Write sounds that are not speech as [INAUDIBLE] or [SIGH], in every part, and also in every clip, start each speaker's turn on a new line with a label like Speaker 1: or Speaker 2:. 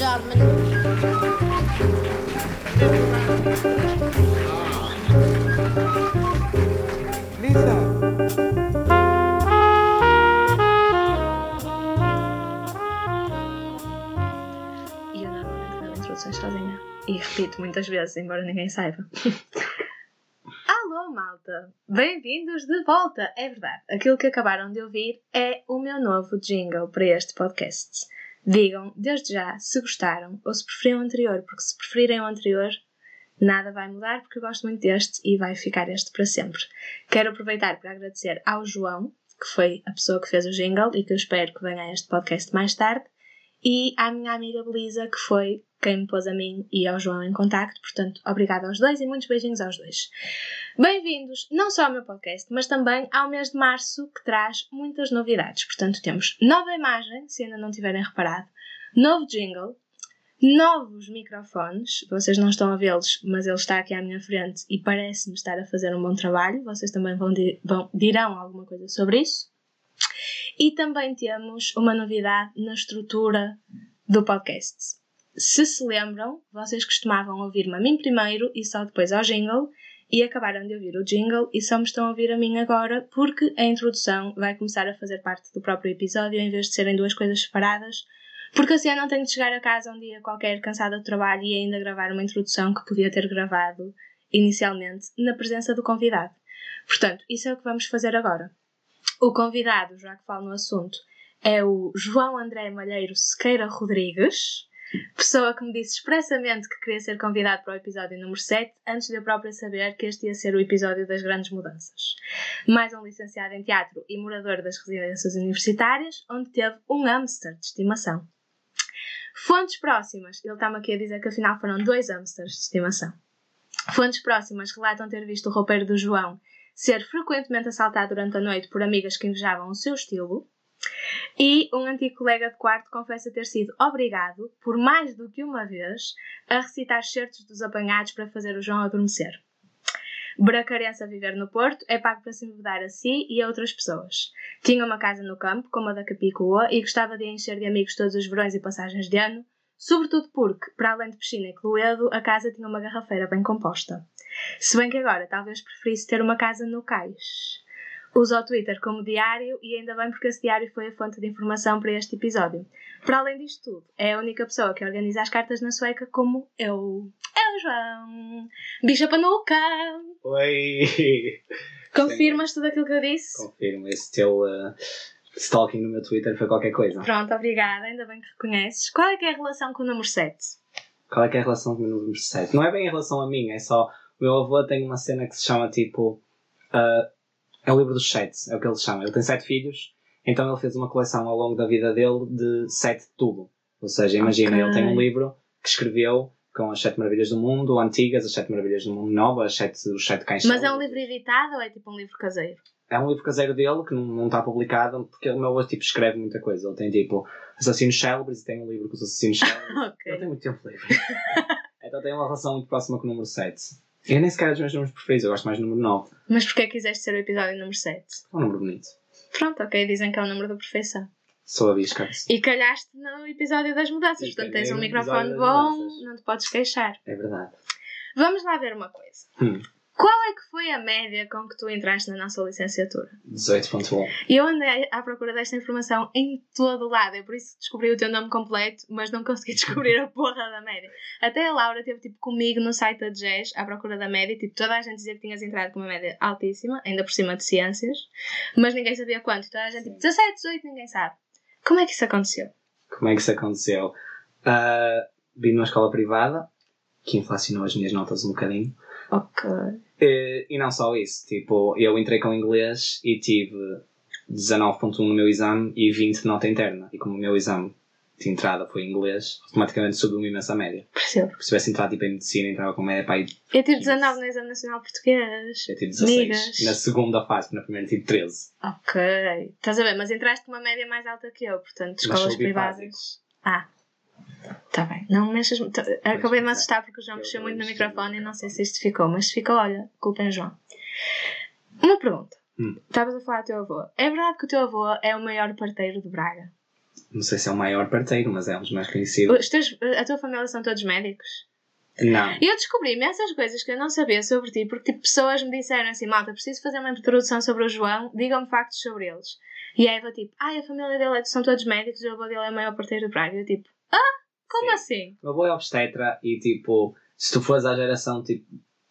Speaker 1: gentlemen.
Speaker 2: Lisa.
Speaker 3: E eu normalmente gravo introduções sozinha. E repito muitas vezes, embora ninguém saiba. [LAUGHS] Alô, malta! Bem-vindos de volta! É verdade, aquilo que acabaram de ouvir é o meu novo jingle para este podcast. Digam, desde já, se gostaram ou se preferiam o anterior, porque se preferirem o anterior, nada vai mudar, porque eu gosto muito deste e vai ficar este para sempre. Quero aproveitar para agradecer ao João, que foi a pessoa que fez o jingle e que eu espero que venha a este podcast mais tarde, e à minha amiga Belisa, que foi quem me pôs a mim e ao João em contacto. Portanto, obrigada aos dois e muitos beijinhos aos dois. Bem-vindos não só ao meu podcast, mas também ao mês de março, que traz muitas novidades. Portanto, temos nova imagem, se ainda não tiverem reparado, novo jingle, novos microfones. Vocês não estão a vê-los, mas ele está aqui à minha frente e parece-me estar a fazer um bom trabalho. Vocês também vão, vão- dirão alguma coisa sobre isso. E também temos uma novidade na estrutura do podcast. Se se lembram, vocês costumavam ouvir-me a mim primeiro e só depois ao jingle, e acabaram de ouvir o jingle e só me estão a ouvir a mim agora porque a introdução vai começar a fazer parte do próprio episódio em vez de serem duas coisas separadas, porque assim eu não tenho de chegar a casa um dia qualquer cansada de trabalho e ainda gravar uma introdução que podia ter gravado inicialmente na presença do convidado. Portanto, isso é o que vamos fazer agora. O convidado, já que falo no assunto, é o João André Malheiro Sequeira Rodrigues, pessoa que me disse expressamente que queria ser convidado para o episódio número 7, antes de eu própria saber que este ia ser o episódio das grandes mudanças. Mais um licenciado em teatro e morador das residências universitárias, onde teve um hamster de estimação. Fontes próximas, ele está-me aqui a dizer que afinal foram dois hamsters de estimação. Fontes próximas relatam ter visto o roupeiro do João ser frequentemente assaltado durante a noite por amigas que invejavam o seu estilo. E um antigo colega de quarto confessa ter sido obrigado, por mais do que uma vez, a recitar certos dos apanhados para fazer o João adormecer. Bracarense a viver no Porto é pago para se envedar a si e a outras pessoas. Tinha uma casa no campo, como a da Capicua, e gostava de encher de amigos todos os verões e passagens de ano, sobretudo porque, para além de piscina e cluedo, a casa tinha uma garrafeira bem composta. Se bem que agora talvez preferisse ter uma casa no cais. Usa o Twitter como diário e ainda bem porque esse diário foi a fonte de informação para este episódio. Para além disto tudo, é a única pessoa que organiza as cartas na sueca como eu. É o João! Bicha panuca!
Speaker 4: Oi! [LAUGHS]
Speaker 3: Confirmas tudo aquilo que eu disse?
Speaker 4: Confirmo, esse teu uh, stalking no meu Twitter foi qualquer coisa.
Speaker 3: Pronto, obrigada, ainda bem que reconheces. Qual é que é a relação com o número 7?
Speaker 4: Qual é que é a relação com o número 7? Não é bem em relação a mim, é só. O meu avô tem uma cena que se chama tipo. uh, é o livro dos sete, é o que ele chama. Ele tem sete filhos, então ele fez uma coleção ao longo da vida dele de sete de tudo. Ou seja, imagina,
Speaker 3: Ok.
Speaker 4: ele tem um livro que escreveu com as sete maravilhas do mundo, antigas, as sete maravilhas do mundo novas, as sete, os sete cães
Speaker 3: Mas é um livro editado ou é tipo um livro caseiro?
Speaker 4: É um livro caseiro dele que não, não está publicado porque o meu tipo, escreve muita coisa. Ele tem tipo assassinos célebres e tem um livro com os assassinos [LAUGHS] célebres. Ele
Speaker 3: Ok.
Speaker 4: tem muito tempo livre. [LAUGHS] então tem uma relação muito próxima com o número 7. Eu nem sequer é dos meus números preferidos, eu gosto mais do número 9.
Speaker 3: Mas porquê quiseste ser o episódio número 7?
Speaker 4: É um número bonito.
Speaker 3: Pronto, ok, dizem que é o número da perfeição.
Speaker 4: Sou a bisca.
Speaker 3: E calhaste no episódio das mudanças,
Speaker 4: E
Speaker 3: portanto tens um microfone bom, não te podes queixar.
Speaker 4: É verdade.
Speaker 3: Vamos lá ver uma coisa.
Speaker 4: Hum.
Speaker 3: Qual é que foi a média com que tu entraste na nossa licenciatura?
Speaker 4: 18.1.
Speaker 3: Eu andei à procura desta informação em todo o lado, é por isso que descobri o teu nome completo, mas não consegui [LAUGHS] descobrir a porra da média. Até a Laura esteve tipo, comigo no site da Jazz à procura da média, tipo, toda a gente dizia que tinhas entrado com uma média altíssima, ainda por cima de ciências, mas ninguém sabia quanto. Toda a gente tipo, 17, 18, ninguém sabe. Como é que isso aconteceu?
Speaker 4: Como é que isso aconteceu? Ah, vim numa escola privada que inflacionou as minhas notas um bocadinho.
Speaker 3: Ok.
Speaker 4: E, e não só isso, tipo, eu entrei com inglês e tive 19.1 no meu exame e 20 de nota interna. E como o meu exame de entrada foi em inglês, automaticamente subiu uma imensa média.
Speaker 3: Percebo.
Speaker 4: Porque se tivesse entrado tipo, em medicina, entrava com média para aí,
Speaker 3: Eu tive 19 no Exame Nacional Português.
Speaker 4: eu tive 16.
Speaker 3: Migas.
Speaker 4: Na segunda fase, porque na primeira tive 13.
Speaker 3: Ok. Estás a ver, mas entraste com uma média mais alta que eu, portanto, escolas privadas. Ah. Tá bem. Não me mexas. muito. Acabei de me
Speaker 4: é.
Speaker 3: assustar porque o João
Speaker 4: Eu
Speaker 3: puxou
Speaker 4: também
Speaker 3: muito no microfone e não sei se isto ficou, mas se ficou, olha, culpa é o João. Uma pergunta.
Speaker 4: Hum.
Speaker 3: Estavas a falar do teu avô. É verdade que o teu avô é o maior parteiro de Braga?
Speaker 4: Não sei se é o maior parteiro, mas é um dos mais conhecidos.
Speaker 3: Os teus, a tua família são todos médicos?
Speaker 4: Não.
Speaker 3: E eu descobri imensas coisas que eu não sabia sobre ti, porque tipo, pessoas me disseram assim, malta, preciso fazer uma introdução sobre o João, digam-me factos sobre eles. E a Eva tipo, ai, a família dele é- são todos médicos, o avô dele é o maior parteiro de Braga. Eu tipo, ah, como
Speaker 4: Sim.
Speaker 3: assim?
Speaker 4: O meu avô é obstetra e tipo, se tu fores à geração tipo,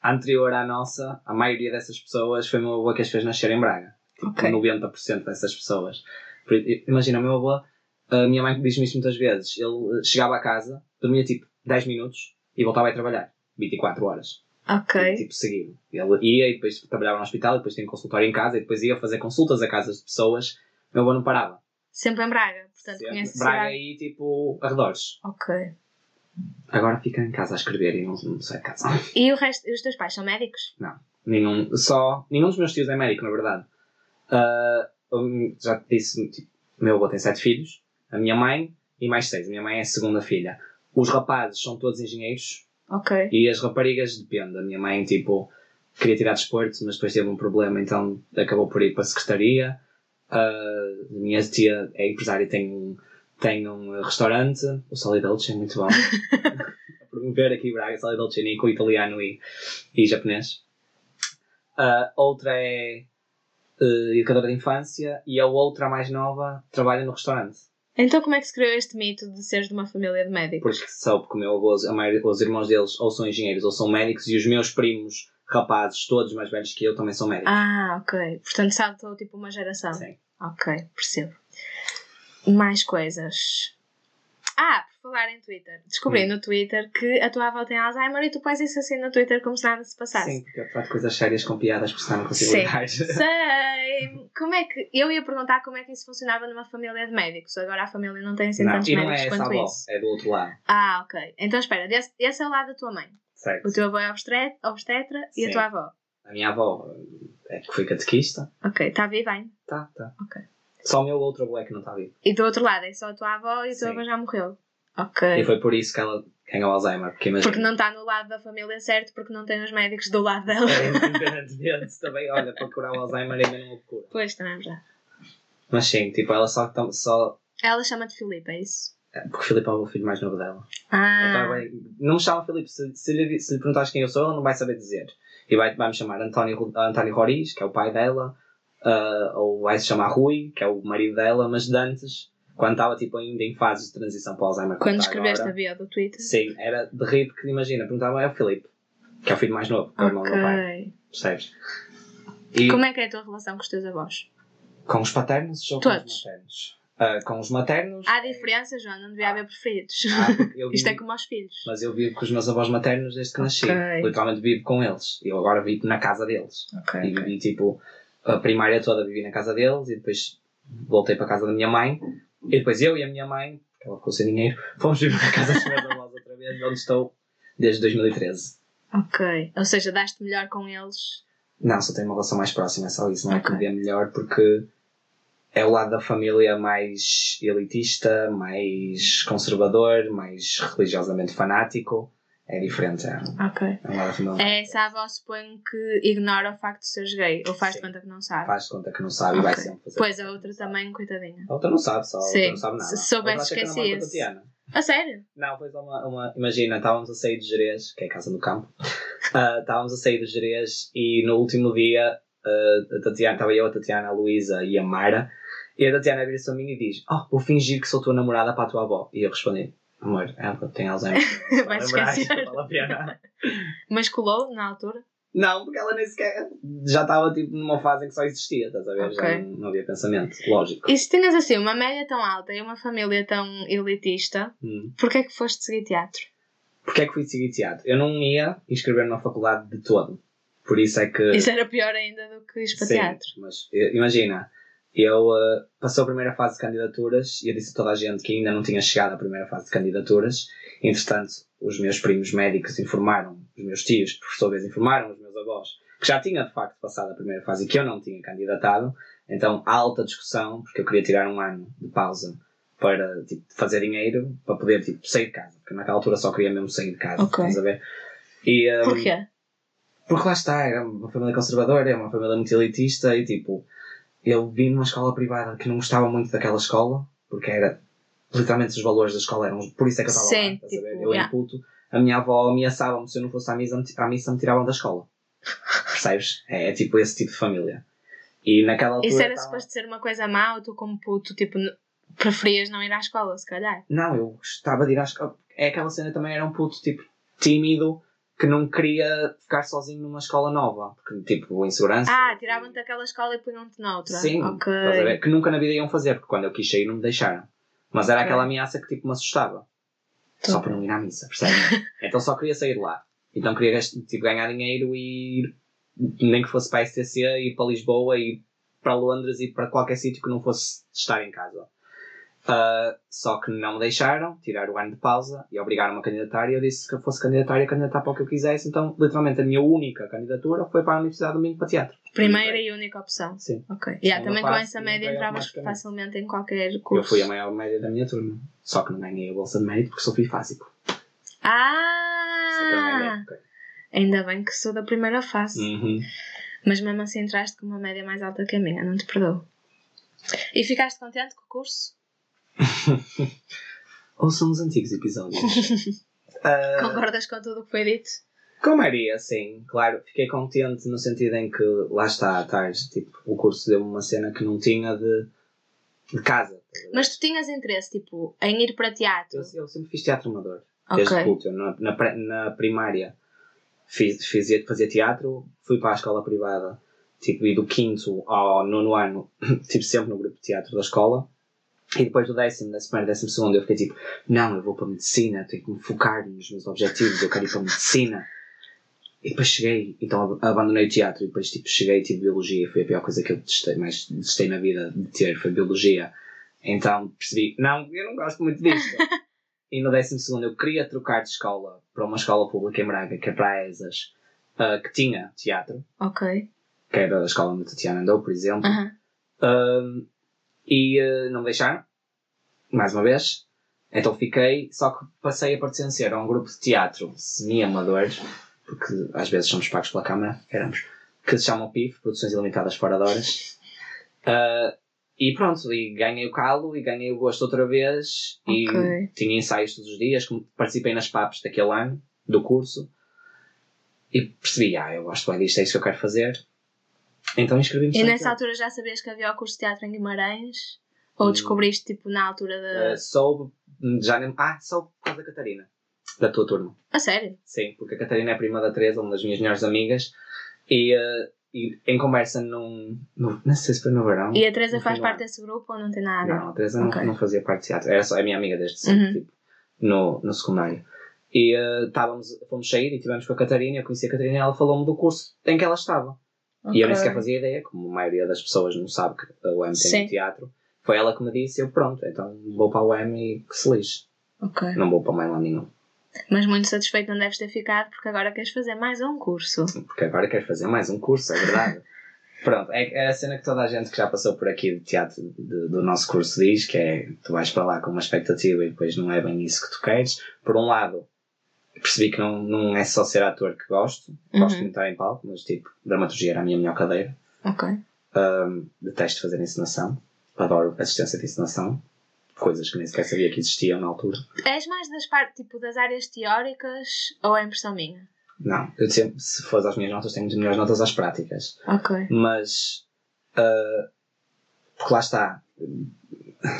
Speaker 4: anterior à nossa, a maioria dessas pessoas foi o meu avô que as fez nascer em Braga. Tipo,
Speaker 3: Ok.
Speaker 4: 90% dessas pessoas. Imagina, o meu avô, a minha mãe diz-me isso muitas vezes. Ele eh, chegava a casa, dormia tipo 10 minutos e voltava a trabalhar. 24 horas.
Speaker 3: Ok.
Speaker 4: Tipo, seguido. Ele ia e depois trabalhava no hospital e depois tinha consultório em casa e depois ia fazer consultas a casas de pessoas. Meu avô não parava.
Speaker 3: Sempre em Braga, portanto
Speaker 4: Sempre.
Speaker 3: conhece a
Speaker 4: Braga e tipo, arredores.
Speaker 3: Ok.
Speaker 4: Agora fica em casa a escrever e não, não sai de casa.
Speaker 3: E o resto, os teus pais são médicos?
Speaker 4: Nenhum, só, nenhum dos meus tios é médico, na verdade. Eu já te disse, tipo, meu avô tem sete filhos, a minha mãe e mais seis. A minha mãe é a segunda filha. Os rapazes são todos engenheiros
Speaker 3: Ok.
Speaker 4: e as raparigas depende. A minha mãe, tipo, queria tirar desporto, mas depois teve um problema, então acabou por ir para a secretaria. Ah, a minha tia é empresária e tem um, tem um restaurante, o Soli Dolce, é muito bom. [LAUGHS] a promover aqui em Braga, Soli Dolce com italiano e, e japonês. A outra é eh, educadora de infância e a outra, a mais nova, trabalha no restaurante.
Speaker 3: Então como é que se criou este mito de seres de uma família de médicos?
Speaker 4: Porque soube que o meu avô, a maioria, os irmãos deles ou são engenheiros ou são médicos e os meus primos, rapazes, todos mais velhos que eu, também são médicos.
Speaker 3: Ah, ok. Portanto saltou tipo uma geração.
Speaker 4: Sim.
Speaker 3: Ok, percebo. Mais coisas. Ah, por falar em Twitter. Descobri
Speaker 4: Hum.
Speaker 3: no Twitter que a tua avó tem Alzheimer e tu pões isso assim no Twitter como se nada se passasse.
Speaker 4: Sim, porque eu trato coisas sérias com piadas, porque senão não consigo
Speaker 3: Sim. [LAUGHS] Sei! Como é que. Eu ia perguntar como é que isso funcionava numa família de médicos. Agora a família não tem assim
Speaker 4: Não,
Speaker 3: tantos
Speaker 4: e não é
Speaker 3: médicos
Speaker 4: essa
Speaker 3: quanto
Speaker 4: avó,
Speaker 3: isso.
Speaker 4: é do outro lado.
Speaker 3: Ah, ok. Então espera, desse- esse é o lado da tua mãe.
Speaker 4: Certo.
Speaker 3: O teu avô é obstre- obstetra e a tua avó.
Speaker 4: A minha avó é que foi catequista.
Speaker 3: Ok, está viva ainda.
Speaker 4: Tá, tá.
Speaker 3: Ok.
Speaker 4: Só o meu outro avô é que não está vivo.
Speaker 3: E do outro lado é só a tua avó e o teu
Speaker 4: Sim.
Speaker 3: avô já morreu.
Speaker 4: E
Speaker 3: Ok.
Speaker 4: foi por isso que ela ganhou Alzheimer. Porque imagina.
Speaker 3: Porque não está no lado da família certo, porque não tem os médicos do lado dela.
Speaker 4: É, [LAUGHS] independentemente também, olha, para curar o Alzheimer ainda não houve cura.
Speaker 3: Pois, também é verdade.
Speaker 4: Mas sim, tipo, ela só. só
Speaker 3: Ela chama-te Filipe, é isso?
Speaker 4: Porque o Filipe é o filho mais novo dela.
Speaker 3: Ah,
Speaker 4: Então, vai- não me chama Filipe. Se, se, lhe, se lhe perguntares quem eu sou, ele não vai saber dizer. E vai- vai-me chamar António, António Roriz, que é o pai dela. ah, ou vai-se chamar Rui, que é o marido dela. Mas de antes, quando estava tipo, ainda em fase de transição para o Alzheimer.
Speaker 3: quando escreveste
Speaker 4: agora,
Speaker 3: a bio do Twitter?
Speaker 4: Sim, era de rir, porque imagina, perguntava é o Filipe, que é o filho mais novo, que é o irmão do meu pai. Percebes? E
Speaker 3: Como é que é a tua relação com os teus avós?
Speaker 4: com os paternos ou com
Speaker 3: Todos.
Speaker 4: os maternos? Ah, com os maternos.
Speaker 3: Há diferença, João, não devia haver preferidos.
Speaker 4: Ah, eu [LAUGHS]
Speaker 3: Isto é
Speaker 4: vivo-
Speaker 3: como aos filhos.
Speaker 4: Mas eu vivo com os meus avós maternos desde que nasci. Literalmente vivo com eles. Eu agora vivo na casa deles.
Speaker 3: Ok.
Speaker 4: E vivi tipo a primária toda vivi na casa deles e depois voltei para a casa da minha mãe. E depois eu e a minha mãe, ela ficou sem dinheiro, [LAUGHS] fomos viver na casa dos meus avós outra vez, onde estou desde 2013.
Speaker 3: Ok. Ou seja, daste melhor com eles.
Speaker 4: Não, só tenho uma relação mais próxima, é só isso. Não é que
Speaker 3: Ok.
Speaker 4: me dê melhor porque é o lado da família mais elitista, mais conservador, mais religiosamente fanático. É diferente. É,
Speaker 3: Ok.
Speaker 4: é um lado da família.
Speaker 3: É essa avó, suponho que ignora o facto de seres gay. Ou faz de
Speaker 4: Sim.
Speaker 3: conta que não sabe.
Speaker 4: Faz de conta que não sabe e vai sempre fazer.
Speaker 3: Pois a outra também, coitadinha.
Speaker 4: A outra não sabe, só. A outra
Speaker 3: Sim,
Speaker 4: não sabe nada.
Speaker 3: se soubesse, esquecia-se.
Speaker 4: Tatiana.
Speaker 3: A sério?
Speaker 4: Não, foi só uma, uma. Imagina, estávamos a sair de Jerez, que é a casa do campo. [LAUGHS] Ah, estávamos a sair de Jerez e no último dia a Tatiana, estava eu, a Tatiana, a Luísa e a Mara. E a Tatiana vira-se a mim e diz: Oh, vou fingir que sou tua namorada para a tua avó. E eu respondi: Amor, ela tem Alzheimer. [LAUGHS]
Speaker 3: Vai esquecer.
Speaker 4: não vale a pena. [LAUGHS]
Speaker 3: Mas colou na altura?
Speaker 4: Não, porque ela nem sequer. Já estava tipo numa fase em que só existia, estás a ver? Já
Speaker 3: Ok.
Speaker 4: não, não havia pensamento. Lógico.
Speaker 3: E se tinhas assim uma média tão alta e uma família tão elitista,
Speaker 4: Hum.
Speaker 3: porquê é que foste seguir teatro?
Speaker 4: Porquê é que fui seguir teatro? Eu não ia inscrever-me na faculdade de todo. Por isso é que.
Speaker 3: Isso era pior ainda do que ir para
Speaker 4: Sim,
Speaker 3: teatro.
Speaker 4: mas eh, imagina, eu eh, passou a primeira fase de candidaturas e eu disse a toda a gente que ainda não tinha chegado à primeira fase de candidaturas. Entretanto, os meus primos médicos informaram, os meus tios, vez, informaram os meus avós que já tinha de facto passado a primeira fase e que eu não tinha candidatado. Então, alta discussão, porque eu queria tirar um ano de pausa para tipo, fazer dinheiro, para poder tipo, sair de casa. Porque naquela altura só queria mesmo sair de casa.
Speaker 3: Ok.
Speaker 4: Estás a ver? E, eh,
Speaker 3: Porquê?
Speaker 4: Porque lá está, era uma família conservadora, é uma família muito elitista e tipo, eu vim numa escola privada que não gostava muito daquela escola, porque era literalmente os valores da escola eram. Por isso é que eu estava lá,
Speaker 3: Sim,
Speaker 4: estás a ver?
Speaker 3: tipo,
Speaker 4: Eu
Speaker 3: yeah.
Speaker 4: em puto, a minha avó ameaçava-me se eu não fosse à missa, à missa me tiravam da escola. Percebes? É, é tipo esse tipo de família. E naquela altura.
Speaker 3: Isso era
Speaker 4: estava-
Speaker 3: suposto ser uma coisa má ou tu, como puto, tipo, preferias não ir à escola, se calhar?
Speaker 4: Não, eu gostava de ir à escola. É aquela cena também era um puto tipo tímido que não queria ficar sozinho numa escola nova. Porque tipo, insegurança.
Speaker 3: Ah, tiravam-te daquela escola e punham-te noutra.
Speaker 4: Sim,
Speaker 3: Ok.
Speaker 4: estás a ver? Que nunca na vida iam fazer, porque quando eu quis sair não me deixaram. Mas era
Speaker 3: Ok.
Speaker 4: aquela ameaça que tipo me assustava.
Speaker 3: Tô
Speaker 4: Só para não ir à missa, percebes? [LAUGHS] então só queria sair de lá. Então queria tipo, ganhar dinheiro e ir, nem que fosse para a STC, ir para Lisboa, ir para Londres e para qualquer sítio que não fosse estar em casa. Ah, só que não me deixaram, tiraram o ano de pausa e obrigaram-me a candidatar e eu disse que eu fosse candidatar e candidatar para o que eu quisesse. Então, literalmente, a minha única candidatura foi para a Universidade do Minho para teatro.
Speaker 3: Primeira e única opção.
Speaker 4: Sim.
Speaker 3: Ok. Yeah,
Speaker 4: Segunda
Speaker 3: também com essa média entravas facilmente em qualquer
Speaker 4: Eu
Speaker 3: curso.
Speaker 4: fui a maior média da minha turma. Só que não ganhei a bolsa de mérito porque sou bifásico. Eu
Speaker 3: Ah!
Speaker 4: ganhei, ok.
Speaker 3: Ainda bem que sou da primeira fase.
Speaker 4: Uhum.
Speaker 3: Mas mesmo assim entraste com uma média mais alta que a minha, não te perdoo. E ficaste contente com o curso? [LAUGHS]
Speaker 4: Ouçam os antigos episódios. [LAUGHS] Ah,
Speaker 3: Concordas com tudo o que foi dito?
Speaker 4: como iria, sim, claro. Fiquei contente no sentido em que, lá está, estás, tipo, o curso deu-me uma cena que não tinha de, de casa.
Speaker 3: Mas tu tinhas interesse, tipo, em ir para teatro?
Speaker 4: Eu, eu sempre fiz teatro amador. Desde
Speaker 3: Ok.
Speaker 4: puto. Na, na, na primária fiz, fazia, fazia teatro, fui para a escola privada, tipo, e do quinto ao nono ano, [LAUGHS] tipo, sempre no grupo de teatro da escola. E depois do décimo, décimo primeiro, décimo segundo, eu fiquei tipo, não, eu vou para a medicina, tenho que me focar nos meus objetivos, eu quero ir para a medicina. E depois cheguei, então ab- abandonei o teatro e depois tipo, cheguei e tive biologia, foi a pior coisa que eu detestei, mais detestei na vida de ter, foi biologia. Então percebi, não, eu não gosto muito disto. [LAUGHS] e no décimo segundo eu queria trocar de escola para uma escola pública em Braga, que é para a ESAS, ah, que tinha teatro,
Speaker 3: Ok.
Speaker 4: que era a escola onde a Tatiana andou, por exemplo.
Speaker 3: Aham.
Speaker 4: Um, e uh, não me deixaram, mais uma vez. Então fiquei, só que passei a pertencer a um grupo de teatro semi-amador, porque às vezes somos pagos pela Câmara, éramos, que se chama PIF, Produções Ilimitadas Fora de Horas. Uh, e pronto, e ganhei o calo e ganhei o gosto outra vez e
Speaker 3: Ok.
Speaker 4: tinha ensaios todos os dias, participei nas PAPs daquele ano, do curso, e percebi, ah, eu gosto bem disto, é isso que eu quero fazer. Então inscrevi-me
Speaker 3: E nessa altura já sabias que havia o curso de teatro em Guimarães? Ou
Speaker 4: Hum.
Speaker 3: descobriste, tipo, na altura da.
Speaker 4: Uh, soube, já nem. Ah, soube por causa da Catarina, da tua turma.
Speaker 3: A sério?
Speaker 4: Sim, porque a Catarina é prima da Teresa, uma das minhas melhores amigas, e, uh, e em conversa num. No, não sei se foi no verão.
Speaker 3: E a Teresa faz parte desse grupo ou não tem nada?
Speaker 4: Não, a Teresa
Speaker 3: Ok.
Speaker 4: não, não fazia parte de teatro, era só a minha amiga desde sempre,
Speaker 3: Uhum.
Speaker 4: tipo, no, no secundário. E uh, estávamos, fomos sair e estivemos com a Catarina, eu conheci a Catarina e ela falou-me do curso em que ela estava. E eu nem sequer fazia ideia, como a maioria das pessoas não sabe que a UEM tem
Speaker 3: Sim.
Speaker 4: um teatro. Foi ela que me disse, eu pronto, então vou para a UEM e que se lixe.
Speaker 3: Ok.
Speaker 4: Não vou para mais lá nenhum.
Speaker 3: Mas muito satisfeito não deves ter ficado porque agora queres fazer mais um curso.
Speaker 4: Porque agora quero fazer mais um curso, é verdade. [LAUGHS] Pronto, é, é a cena que toda a gente que já passou por aqui de teatro de- do nosso curso diz, que é tu vais para lá com uma expectativa e depois não é bem isso que tu queres. Por um lado, percebi que não, não é só ser ator que gosto, gosto
Speaker 3: Uhum.
Speaker 4: de estar em palco, mas tipo, dramaturgia era a minha melhor cadeira.
Speaker 3: Ok.
Speaker 4: Um, detesto fazer encenação, adoro assistência de encenação, coisas que nem sequer sabia que existiam na altura.
Speaker 3: És mais das partes, tipo, das áreas teóricas ou é impressão minha?
Speaker 4: Não, eu sempre, se fores às minhas notas, tenho as melhores notas às práticas.
Speaker 3: Ok.
Speaker 4: mas ah, porque lá está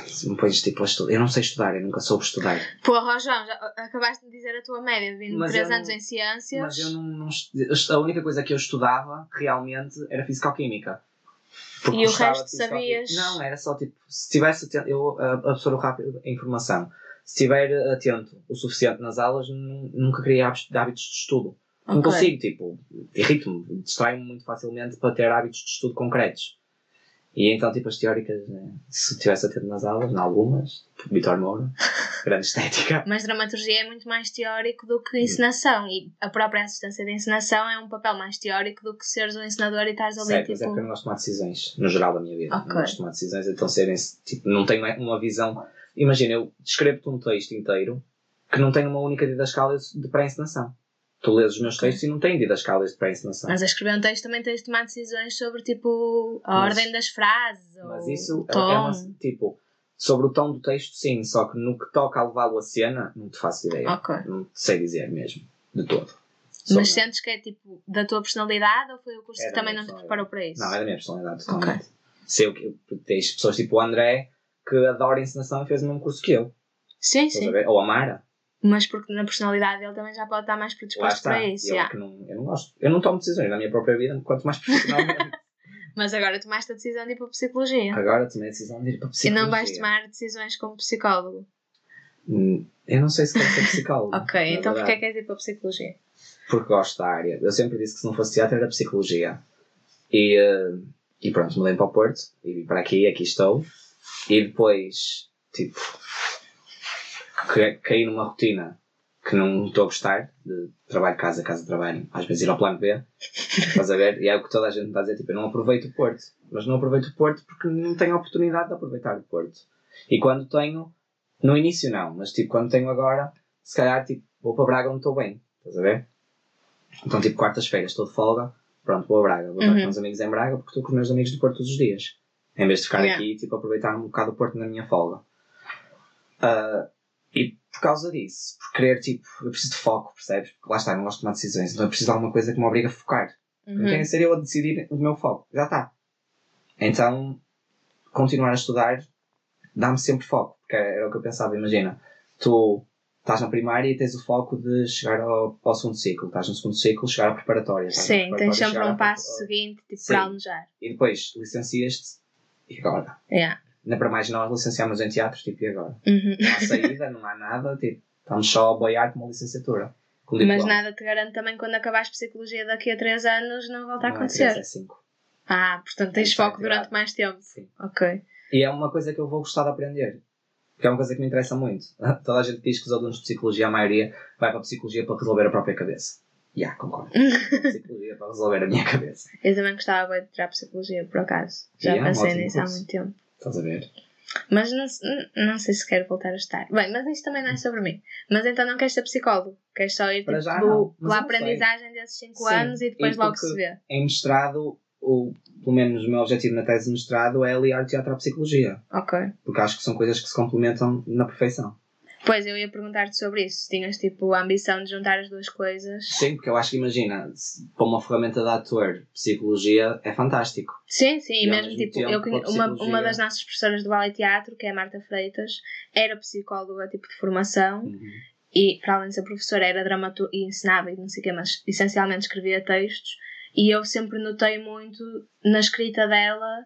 Speaker 4: se me pões tipo a estudar eu não sei estudar, eu nunca soube estudar
Speaker 3: Porra, ó João, já acabaste de dizer a tua média, vindo
Speaker 4: Mas
Speaker 3: 3
Speaker 4: eu não-
Speaker 3: anos em ciências.
Speaker 4: mas eu não, não a única coisa que eu estudava realmente era fisicoquímica Porque
Speaker 3: E o resto
Speaker 4: de
Speaker 3: sabias?
Speaker 4: não, era só tipo se estivesse atento, eu absorvo rápido a informação se estiver atento o suficiente nas aulas nu- nunca criei hábitos de estudo não
Speaker 3: Ok.
Speaker 4: consigo, tipo, irrito-me, distrai-me muito facilmente para ter hábitos de estudo concretos. E então, tipo, as teóricas, né, se estivesse atento nas aulas, em algumas, tipo, Vitor Moura, [LAUGHS] grande estética.
Speaker 3: Mas dramaturgia é muito mais teórico do que encenação e a própria assistência de encenação é um papel mais teórico do que seres um encenador e estares ali
Speaker 4: Certo, mas é
Speaker 3: tipo.
Speaker 4: porque eu não gosto de tomar decisões, no geral da minha vida.
Speaker 3: Ok.
Speaker 4: Não gosto de tomar decisões, então serem, tipo, não tenho uma visão. Imagina, eu descrevo-te um texto inteiro que não tem uma única didascalia de pré-encenação. Tu lês os meus textos e não tem didascalias de pré-encenação.
Speaker 3: Mas a escrever um texto também tens de tomar decisões sobre tipo a
Speaker 4: Mas-
Speaker 3: ordem das frases
Speaker 4: Mas
Speaker 3: ou
Speaker 4: isso é, é uma, tipo, Sobre o tom do texto, sim, só que no que toca a levá-lo a cena, não te faço ideia.
Speaker 3: Ok.
Speaker 4: Não te sei dizer mesmo, de todo.
Speaker 3: Mas
Speaker 4: Só-
Speaker 3: sentes que é tipo da tua personalidade ou foi o curso
Speaker 4: É
Speaker 3: que também não te preparou para isso?
Speaker 4: Não, é da minha personalidade, totalmente. Sei o que tens pessoas tipo o André que adora encenação e fez o mesmo curso que eu.
Speaker 3: Sim,
Speaker 4: Estás a
Speaker 3: sim.
Speaker 4: Ou a Mara.
Speaker 3: Mas porque na personalidade dele também já pode estar mais predisposto para isso.
Speaker 4: eu, é
Speaker 3: yeah.
Speaker 4: não, eu não gosto. Eu não tomo decisões na minha própria vida, quanto mais profissionalmente. [LAUGHS]
Speaker 3: Mas agora tomaste a decisão de ir para a psicologia.
Speaker 4: Agora tomei a decisão de ir para a
Speaker 3: E
Speaker 4: psicologia.
Speaker 3: não vais tomar decisões como psicólogo.
Speaker 4: Hum, Eu não sei se quero ser psicólogo.
Speaker 3: Ok, então porquê é queres ir para a psicologia?
Speaker 4: Porque gosto da área. Eu sempre disse que se não fosse teatro era psicologia. E, eh, e pronto, mudei para o Porto e vim para aqui, aqui estou. E depois, tipo, caí numa rotina que não estou a gostar de trabalho, casa, casa, trabalho. Às vezes ir ao plano B, estás a ver? E é o que toda a gente está a dizer, tipo, eu não aproveito o Porto. Mas não aproveito o Porto porque não tenho a oportunidade de aproveitar o Porto. E quando tenho, no início não, mas tipo, quando tenho agora, se calhar, tipo, vou para Braga onde estou bem, estás a ver? Então, tipo, quartas-feiras estou de folga, pronto, vou a Braga, vou estar com
Speaker 3: Uhum.
Speaker 4: os meus amigos em Braga porque estou com os meus amigos do Porto todos os dias. Em vez de ficar
Speaker 3: Yeah.
Speaker 4: aqui, tipo, aproveitar um bocado o Porto na minha folga. E por causa disso, por querer, tipo, eu preciso de foco, percebes? Porque lá está, não gosto de tomar decisões, então eu preciso de alguma coisa que me obrigue a focar. Não tem
Speaker 3: Uhum.
Speaker 4: a ser eu a decidir o meu foco. Já está. Então, continuar a estudar dá-me sempre foco. Porque era o que eu pensava. Imagina, tu estás na primária e tens o foco de chegar ao, ao segundo ciclo. Estás no segundo ciclo, chegar à preparatória.
Speaker 3: Sim,
Speaker 4: preparatória,
Speaker 3: tens sempre um passo seguinte tipo,
Speaker 4: Sim.
Speaker 3: para almejar.
Speaker 4: E depois licencias-te e agora?
Speaker 3: Yeah.
Speaker 4: Ainda para mais nós licenciamos em teatro, tipo, e agora?
Speaker 3: Uhum.
Speaker 4: Não há saída, não há nada, tipo, estamos só a boiar com uma licenciatura. Com
Speaker 3: Mas nada te garante também quando acabares psicologia daqui a 3 anos não volta a
Speaker 4: Não é
Speaker 3: acontecer.
Speaker 4: é cinco.
Speaker 3: Ah, portanto tens
Speaker 4: vai
Speaker 3: foco durante mais tempo.
Speaker 4: Sim.
Speaker 3: Ok.
Speaker 4: E é uma coisa que eu vou gostar de aprender. Porque é uma coisa que me interessa muito. [LAUGHS] Toda a gente diz que os alunos de psicologia, a maioria, vai para a psicologia para resolver a própria cabeça. Já, concordo. [LAUGHS] psicologia para resolver a minha cabeça.
Speaker 3: Eu também gostava de tirar psicologia, por acaso. Já
Speaker 4: Yeah,
Speaker 3: pensei
Speaker 4: ótimo
Speaker 3: nisso há muito tempo.
Speaker 4: Estás a ver?
Speaker 3: Mas não, não sei se quero voltar a estar. Bem, mas isto também não é sobre mim. Mas então não queres ser psicólogo? Queres só ir
Speaker 4: Para
Speaker 3: tipo,
Speaker 4: já
Speaker 3: pela
Speaker 4: não sei.
Speaker 3: aprendizagem desses 5
Speaker 4: Sim,
Speaker 3: anos e depois
Speaker 4: e
Speaker 3: logo
Speaker 4: porque-
Speaker 3: se vê.
Speaker 4: Em mestrado, ou pelo menos o meu objetivo na tese de mestrado é aliar teatro à psicologia.
Speaker 3: Ok.
Speaker 4: Porque acho que são coisas que se complementam na perfeição.
Speaker 3: Pois eu ia perguntar-te sobre isso. Se tinhas tipo a ambição de juntar as duas coisas.
Speaker 4: Sim, porque eu acho que imagina, para uma ferramenta de ator, psicologia é fantástico.
Speaker 3: Sim, sim,
Speaker 4: E
Speaker 3: mesmo tipo,
Speaker 4: tempo,
Speaker 3: eu uma, uma das nossas professoras do ballet teatro, que é a Marta Freitas, era psicóloga tipo de formação
Speaker 4: Uhum.
Speaker 3: e para além de ser professora era dramaturga e ensinava e não sei o quê, mas essencialmente escrevia textos e eu sempre notei muito na escrita dela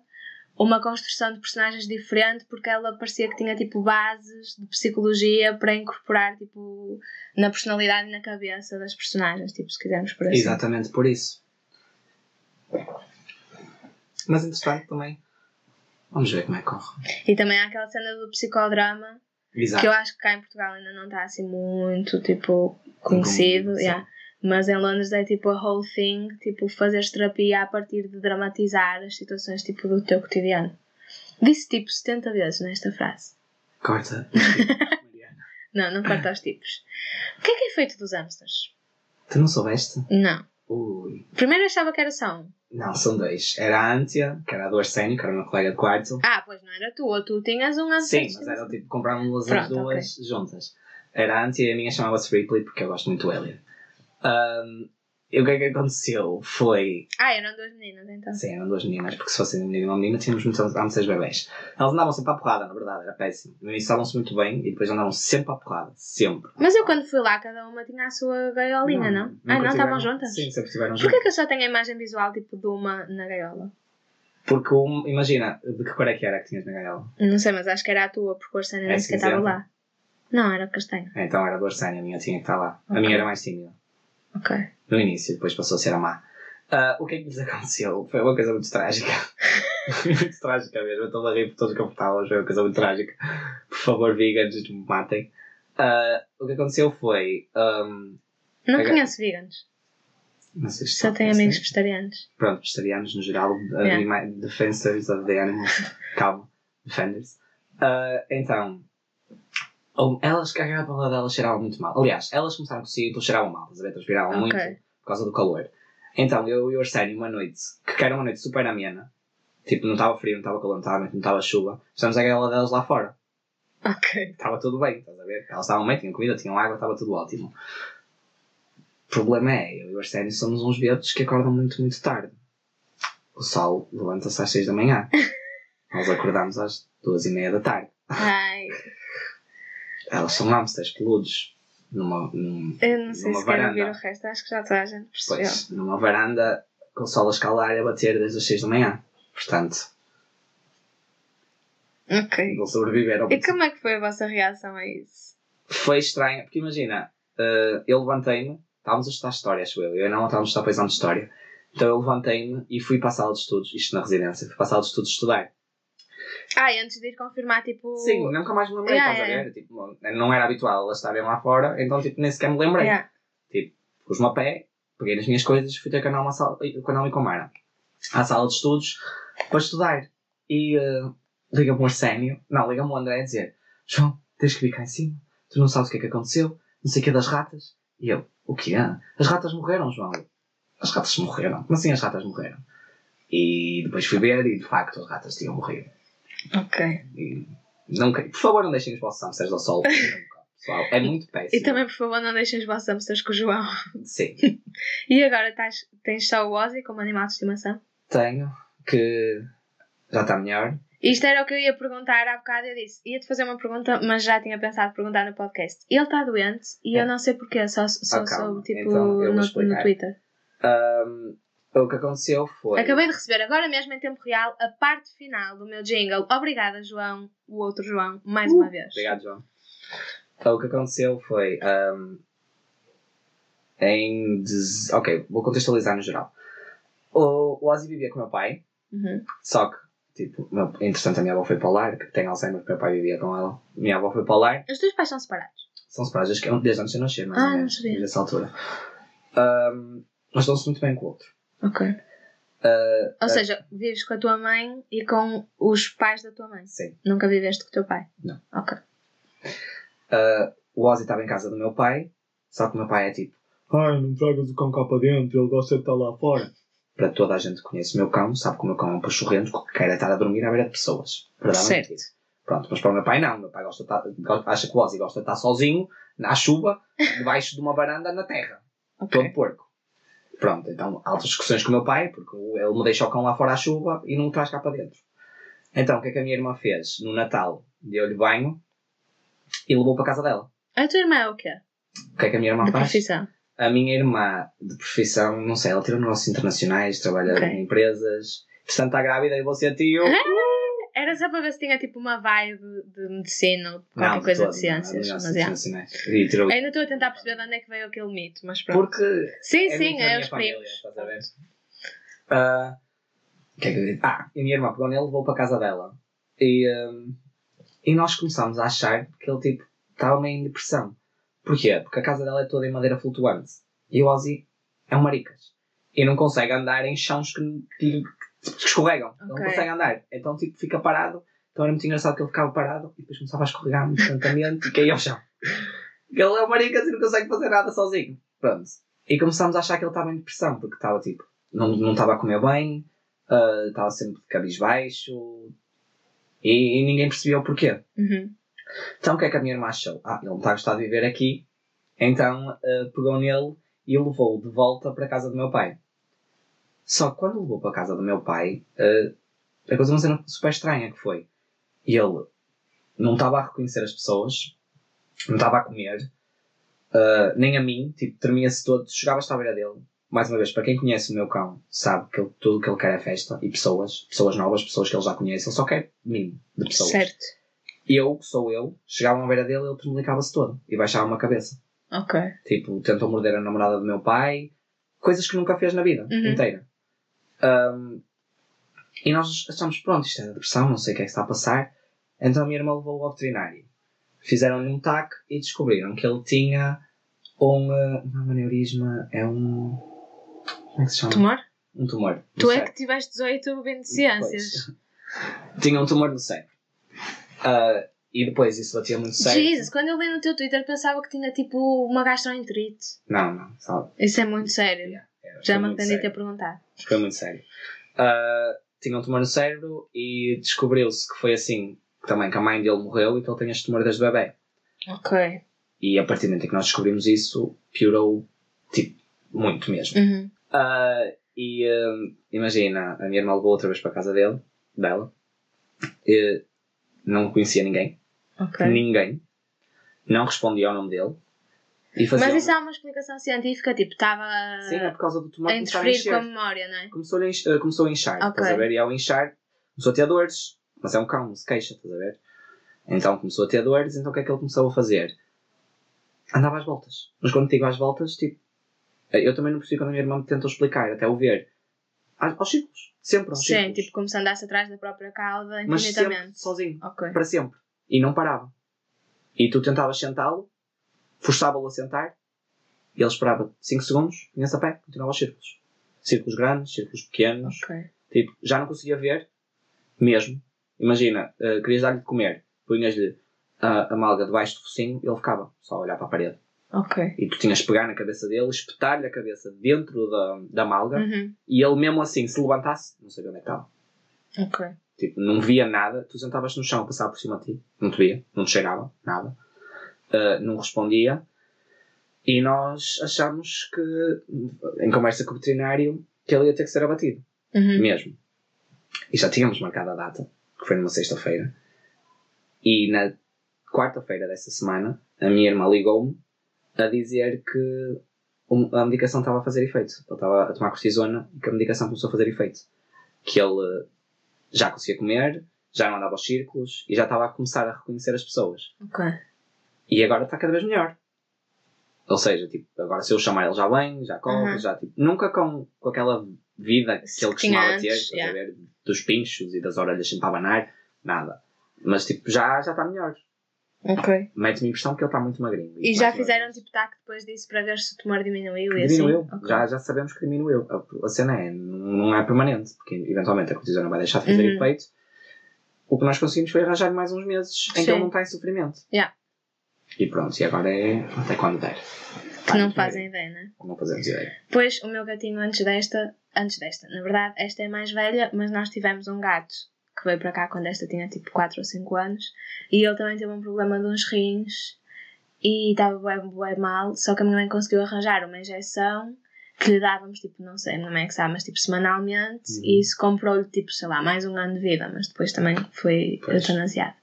Speaker 3: uma construção de personagens diferente porque ela parecia que tinha tipo bases de psicologia para incorporar tipo na personalidade e na cabeça das personagens, tipo se quisermos por assim.
Speaker 4: Exatamente por isso. Mas entretanto também. Vamos ver como é que corre.
Speaker 3: E também há aquela cena do psicodrama
Speaker 4: Exato.
Speaker 3: que eu acho que cá em Portugal ainda não está assim muito tipo conhecido,
Speaker 4: Sim.
Speaker 3: yeah. Mas em Londres é tipo a whole thing, tipo fazeres terapia a partir de dramatizar as situações tipo do teu cotidiano. Disse tipo 70 vezes nesta frase.
Speaker 4: Corta. [LAUGHS]
Speaker 3: Não, não corta os tipos. O que é que é feito dos hamsters?
Speaker 4: tu não soubeste?
Speaker 3: Não.
Speaker 4: Ui.
Speaker 3: Primeiro eu achava que era só um.
Speaker 4: Não, são dois. Era a Antia, que era a do Arsénio, que era uma colega de quarto.
Speaker 3: Ah, pois não era tu, ou tu tinhas um hamster.
Speaker 4: Sim, mas era tipo comprávamos as duas juntas. Era a Antia e a minha chamava-se Ripley, porque eu gosto muito do Elliot. Ahm, e o que é que aconteceu foi.
Speaker 3: Ah, eram duas meninas então.
Speaker 4: Sim, eram duas meninas, porque se fossem um menino e uma menina, tínhamos muitos hamsters bebés. Elas andavam sempre à porrada, na verdade, era péssimo. No início estavam-se muito bem e depois andavam sempre à porrada, sempre.
Speaker 3: Mas eu quando fui lá, cada uma tinha a sua gaiolinha, não? Ah,
Speaker 4: nunca
Speaker 3: não? Estavam juntas?
Speaker 4: Sim, sempre estiveram
Speaker 3: Porquê
Speaker 4: juntas.
Speaker 3: que eu só tenho a imagem visual tipo de uma na gaiola?
Speaker 4: Porque, um, imagina, de que cor é que era que tinhas na gaiola?
Speaker 3: Não sei, mas acho que era a tua, porque o Arsênio
Speaker 4: É
Speaker 3: nem sequer estava lá. Não, era castanho.
Speaker 4: Então era do Arsénio, a minha tinha que estar lá. A
Speaker 3: Ok.
Speaker 4: minha era mais tímida.
Speaker 3: Ok.
Speaker 4: no início, depois passou a ser a má. Ah, o que é que lhes [LAUGHS] aconteceu? Foi uma coisa muito trágica. [LAUGHS] muito trágica mesmo. Eu estou a rir por todos confortáveis. Foi uma coisa muito trágica. Por favor, veganos, não me matem. Ah, o que aconteceu foi. ahm,
Speaker 3: Não
Speaker 4: Pega-
Speaker 3: conheço veganos.
Speaker 4: não sei se
Speaker 3: Só tenho amigos vegetarianos.
Speaker 4: Pronto, vegetarianos no geral, uh,
Speaker 3: Yeah.
Speaker 4: defensors of the animals. [LAUGHS] Calma, defenders. Ah, então, um, elas cagavam a delas cheiravam muito mal. Aliás, elas começaram a tossir, então cheiravam mal, estás a ver? Transpiravam muito
Speaker 3: Ok.
Speaker 4: por causa do calor. Então, eu e o Arsénio, uma noite, que era uma noite super amena, tipo, não estava frio, não estava calor, não estava, não estava chuva, estamos a gaiola delas lá fora.
Speaker 3: Ok.
Speaker 4: Estava tudo bem, estás a ver? Elas estavam bem, tinham comida, tinham água, estava tudo ótimo. O problema é, eu e o Arsénio somos uns beatos que acordam muito, muito tarde. O sol levanta-se às 6 da manhã. [LAUGHS] Nós acordamos às duas e meia da tarde.
Speaker 3: Ai,
Speaker 4: Elas são hamsters peludos. Numa, num,
Speaker 3: eu não sei
Speaker 4: Numa
Speaker 3: se quero ouvir o
Speaker 4: varanda.
Speaker 3: resto, acho que já toda a gente percebeu.
Speaker 4: pois, numa varanda com o sol a escalar e a bater desde as 6 da manhã. Portanto,
Speaker 3: Ok.
Speaker 4: vou sobreviver ao
Speaker 3: E como é que foi a vossa reação a isso?
Speaker 4: Foi estranho, porque imagina, eh, eu levantei-me, estávamos a estudar história, acho eu, eu não estávamos a estudar exame de história. Então eu levantei-me e fui para a sala de estudos, isto na residência, fui para a sala de estudos estudar.
Speaker 3: Ah, e antes de ir confirmar, tipo.
Speaker 4: Sim, nunca mais me lembrei,
Speaker 3: Yeah,
Speaker 4: estás a
Speaker 3: yeah,
Speaker 4: ver? Tipo, não era habitual elas estarem lá fora, então tipo, nem sequer me lembrei.
Speaker 3: Yeah.
Speaker 4: Pus-me a pé, peguei nas minhas coisas, fui ter a Naomi à sala- com a Naomi e com a Mara à sala de estudos para estudar. E eh, liga-me o Arsénio, não, liga-me o André a dizer: João, tens que vir cá em cima, tu não sabes o que é que aconteceu, não sei o que é das ratas. E eu: O que é? As ratas morreram, João. As ratas morreram. Como assim as ratas morreram? E depois fui ver e de facto as ratas tinham morrido.
Speaker 3: Ok.
Speaker 4: Não, por favor, não deixem os vossos hamsters ao sol. Pessoal, é muito péssimo.
Speaker 3: E também, por favor, não deixem os vossos hamsters com o João.
Speaker 4: Sim. [LAUGHS]
Speaker 3: E agora estás, tens só o Ozzy como animal de estimação?
Speaker 4: Tenho que já está melhor.
Speaker 3: Isto era o que eu ia perguntar há bocado. Eu disse, ia-te fazer uma pergunta, mas já tinha pensado perguntar no podcast. Ele está doente e
Speaker 4: É.
Speaker 3: eu não sei porquê, só, só
Speaker 4: Ah,
Speaker 3: soube tipo
Speaker 4: Então,
Speaker 3: no, no Twitter.
Speaker 4: Ahm, o que aconteceu foi.
Speaker 3: Acabei de receber agora mesmo em tempo real a parte final do meu jingle. Obrigada, João, o outro João, mais
Speaker 4: Uh,
Speaker 3: uma vez.
Speaker 4: Obrigado, João. Então, o que aconteceu foi. ahm, em. dez- Ok, vou contextualizar no geral. O, o Ozzy vivia com o meu pai,
Speaker 3: Uhum.
Speaker 4: só que, tipo, meu, entretanto a minha avó foi para o lar, que tem Alzheimer, porque meu pai vivia com ela. Minha avó foi para o lar,
Speaker 3: Os teus pais são separados.
Speaker 4: são separados desde, que- desde antes de eu nascer, mais
Speaker 3: Ah, não sabia.
Speaker 4: desde essa altura. Ahm, mas estão-se muito bem com o outro.
Speaker 3: Ok.
Speaker 4: Ah,
Speaker 3: Ou seja, vives com a tua mãe e com os pais da tua mãe.
Speaker 4: sim.
Speaker 3: Nunca viveste com o teu pai?
Speaker 4: Não.
Speaker 3: Ok.
Speaker 4: Uh, o Ozzy estava em casa do meu pai, só que o meu pai é tipo, ai, não tragas o cão cá para dentro, ele gosta de estar lá fora. Para toda a gente que conhece o meu cão, sabe que o meu cão é um pachorrento que quer estar a dormir à beira de pessoas.
Speaker 3: Certo.
Speaker 4: mentira? Pronto, mas para o meu pai não. O meu pai gosta estar, acha que o Ozzy gosta de estar sozinho, na chuva, [LAUGHS] debaixo de uma varanda na terra.
Speaker 3: Ok.
Speaker 4: Todo porco. Pronto, então altas discussões com o meu pai, porque ele me deixa o cão lá fora à chuva e não o traz cá para dentro. Então, o que é que a minha irmã fez? No Natal, deu-lhe banho e levou para a casa dela.
Speaker 3: A tua irmã é o quê?
Speaker 4: O que é que a minha irmã
Speaker 3: De
Speaker 4: faz?
Speaker 3: profissão.
Speaker 4: A minha irmã, de profissão, não sei, ela tira negócios internacionais, trabalha
Speaker 3: Ok.
Speaker 4: em empresas, portanto está grávida e vou ser tio.
Speaker 3: Era só para ver se tinha tipo uma vibe de medicina ou qualquer
Speaker 4: Não,
Speaker 3: coisa
Speaker 4: todo,
Speaker 3: de
Speaker 4: não,
Speaker 3: ciências.
Speaker 4: negócios
Speaker 3: Mas é.
Speaker 4: E
Speaker 3: Ainda estou a tentar perceber de onde é que veio aquele mito, mas pronto.
Speaker 4: Porque
Speaker 3: sim,
Speaker 4: é
Speaker 3: sim, é os primos.
Speaker 4: estás a ver? Ah, o que é que? Ah, e a minha irmã pegou nele, levou para a casa dela. E, ahm, e nós começámos a achar que ele tipo estava meio em depressão. Porquê? Porque a casa dela é toda em madeira flutuante. E o Ozzy é um maricas. E não consegue andar em chãos que, que escorregam. Ele
Speaker 3: Ok.
Speaker 4: não consegue andar. Então tipo fica parado. Então era muito engraçado que ele ficava parado e depois começava a escorregar muito lentamente [LAUGHS] e caía ao chão. Ele é um maricas e não consegue fazer nada sozinho. Pronto. E começámos a achar que ele estava em depressão, porque estava tipo, não, não estava a comer bem, ah, estava sempre de cabisbaixo e, e ninguém percebia o porquê.
Speaker 3: Uhum.
Speaker 4: Então o que é que a minha irmã achou? Ah, ele não está a gostar de viver aqui, então ah, pegou nele e levou-o de volta para a casa do meu pai. Só que quando levou para a casa do meu pai, a coisa uma cena super estranha que foi. Ele não estava a reconhecer as pessoas, não estava a comer, ah, nem a mim, tipo, tremia-se todo, chegavas à beira dele. Mais uma vez, para quem conhece o meu cão, sabe que ele- tudo o que ele quer é festa e pessoas, pessoas novas, pessoas que ele já conhece, ele só quer mimo de pessoas.
Speaker 3: Certo.
Speaker 4: Eu, que sou eu, chegava à beira dele ele tremelicava-se todo e baixava uma cabeça.
Speaker 3: Ok.
Speaker 4: Tipo, tentou morder a namorada do meu pai, coisas que nunca fez na vida
Speaker 3: Uhum.
Speaker 4: inteira. Ahm, e nós achamos, pronto, isto é depressão, não sei o que é que está a passar. Então a minha irmã levou-o ao veterinário. Fizeram-lhe um TAC e descobriram que ele tinha um. ah, não é um aneurisma, é um. Como é que se chama?
Speaker 3: Tumor?
Speaker 4: Um tumor.
Speaker 3: Tu é que tiveste 18 bem de ciências.
Speaker 4: Tinha um tumor no cérebro. Ah, e depois isso batia muito certo.
Speaker 3: Jesus, quando eu li no teu Twitter pensava que tinha tipo uma gastroenterite.
Speaker 4: Não, não, sabe?
Speaker 3: Isso é muito sério.
Speaker 4: Yeah,
Speaker 3: Já
Speaker 4: foi
Speaker 3: me
Speaker 4: muito
Speaker 3: atendi a
Speaker 4: sério.
Speaker 3: ter perguntado.
Speaker 4: Foi muito sério. Ah, tinha um tumor no cérebro e descobriu-se que foi assim também que a mãe dele morreu e que ele tem este tumor desde bebê.
Speaker 3: Ok.
Speaker 4: E a partir do momento em que nós descobrimos isso, piorou, tipo, muito mesmo.
Speaker 3: Uhum.
Speaker 4: Ah, e ah, imagina, a minha irmã levou outra vez para a casa dele, dela, e não conhecia ninguém, ninguém, não respondia ao nome dele.
Speaker 3: Mas isso há uma explicação científica, tipo, estava
Speaker 4: Sim, é por causa do tumor
Speaker 3: a interferir com a memória, não é?
Speaker 4: Começou a, encher, começou a inchar,
Speaker 3: Ok.
Speaker 4: estás a ver? E ao inchar, começou a ter dores, mas é um cão, se queixa, estás a ver? Então começou a ter dores, então o que é que ele começou a fazer? Andava às voltas. Mas quando digo às voltas, tipo, eu também não percebi quando a minha irmã me tentou explicar, até o ver. Aos círculos, sempre aos
Speaker 3: Sim,
Speaker 4: círculos.
Speaker 3: tipo, como se andasse atrás da própria cauda
Speaker 4: mas sempre
Speaker 3: infinitamente.
Speaker 4: sozinho,
Speaker 3: Ok.
Speaker 4: para sempre. E não parava. E tu tentavas sentá-lo, forçava-lo a sentar, e ele esperava 5 segundos, vinha-se a pé, continuava aos círculos. Círculos grandes, círculos pequenos.
Speaker 3: Ok.
Speaker 4: Tipo, já não conseguia ver, mesmo. Imagina, eh, querias dar-lhe de comer, punhas-lhe a, a malga debaixo do focinho e ele ficava só a olhar para a parede.
Speaker 3: Ok.
Speaker 4: E tu tinhas de pegar na cabeça dele, espetar-lhe a cabeça dentro da, da malga
Speaker 3: Uhum.
Speaker 4: e ele mesmo assim, se levantasse, não sabia onde é que estava.
Speaker 3: Ok.
Speaker 4: Tipo, não via nada, tu sentavas no chão, passava por cima de ti, não te via, não te chegava, nada. Eh, não respondia. E nós achámos que, em conversa com o veterinário, que ele ia ter que ser abatido
Speaker 3: Uhum.
Speaker 4: mesmo. E já tínhamos marcado a data, que foi numa sexta-feira. E na quarta-feira dessa semana, a minha irmã ligou-me a dizer que a medicação estava a fazer efeito. Ele estava a tomar cortisona e que a medicação começou a fazer efeito. Que ele já conseguia comer, já não andava aos círculos e já estava a começar a reconhecer as pessoas.
Speaker 3: Ok.
Speaker 4: E agora está cada vez melhor. Ou seja, tipo, agora se eu chamar ele já vem, já corre,
Speaker 3: Uhum.
Speaker 4: já tipo, nunca com, com aquela vida que
Speaker 3: Que
Speaker 4: ele costumava ter,
Speaker 3: yeah.
Speaker 4: a ver, dos pinchos e das orelhas sempre a abanar, nada. Mas tipo, já já está melhor.
Speaker 3: Ok.
Speaker 4: Mete-me a impressão que ele está muito magrinho.
Speaker 3: E já
Speaker 4: mais
Speaker 3: fizeram
Speaker 4: magrinho.
Speaker 3: tipo TAC depois disso para ver se o tumor diminuiu e
Speaker 4: Diminuiu,
Speaker 3: assim? Ok.
Speaker 4: já, já sabemos que diminuiu. A, a cena é, não é permanente, porque eventualmente a cortisona vai deixar de fazer
Speaker 3: Uhum.
Speaker 4: efeito. O que nós conseguimos foi arranjar mais uns meses em que
Speaker 3: Sim.
Speaker 4: ele não está em sofrimento.
Speaker 3: Yeah.
Speaker 4: E pronto, e agora é até quando der.
Speaker 3: Que não fazem ideia, né?
Speaker 4: Não fazemos ideia.
Speaker 3: Pois o meu gatinho antes desta, antes desta, na verdade, esta é mais velha, mas nós tivemos um gato que veio para cá quando esta tinha tipo 4 ou 5 anos e ele também teve um problema de uns rins e estava bem, bem mal, só que a minha mãe conseguiu arranjar uma injeção que lhe dávamos tipo, não sei, não é que sabe, mas tipo semanalmente
Speaker 4: Uhum.
Speaker 3: e isso comprou-lhe tipo, sei lá, mais um ano de vida, mas depois também foi
Speaker 4: Pois.
Speaker 3: eutanasiado.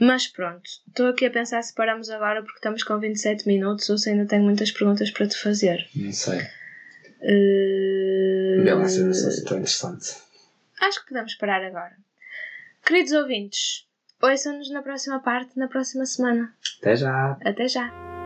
Speaker 3: Mas pronto, estou aqui a pensar se paramos agora porque estamos com 27 minutos ou se ainda tenho muitas perguntas para te fazer.
Speaker 4: Não sei.
Speaker 3: Uh,
Speaker 4: eu sou tão interessante.
Speaker 3: Acho que podemos parar agora. Queridos ouvintes, ouçam-nos na próxima parte, na próxima semana.
Speaker 4: Até já!
Speaker 3: Até já!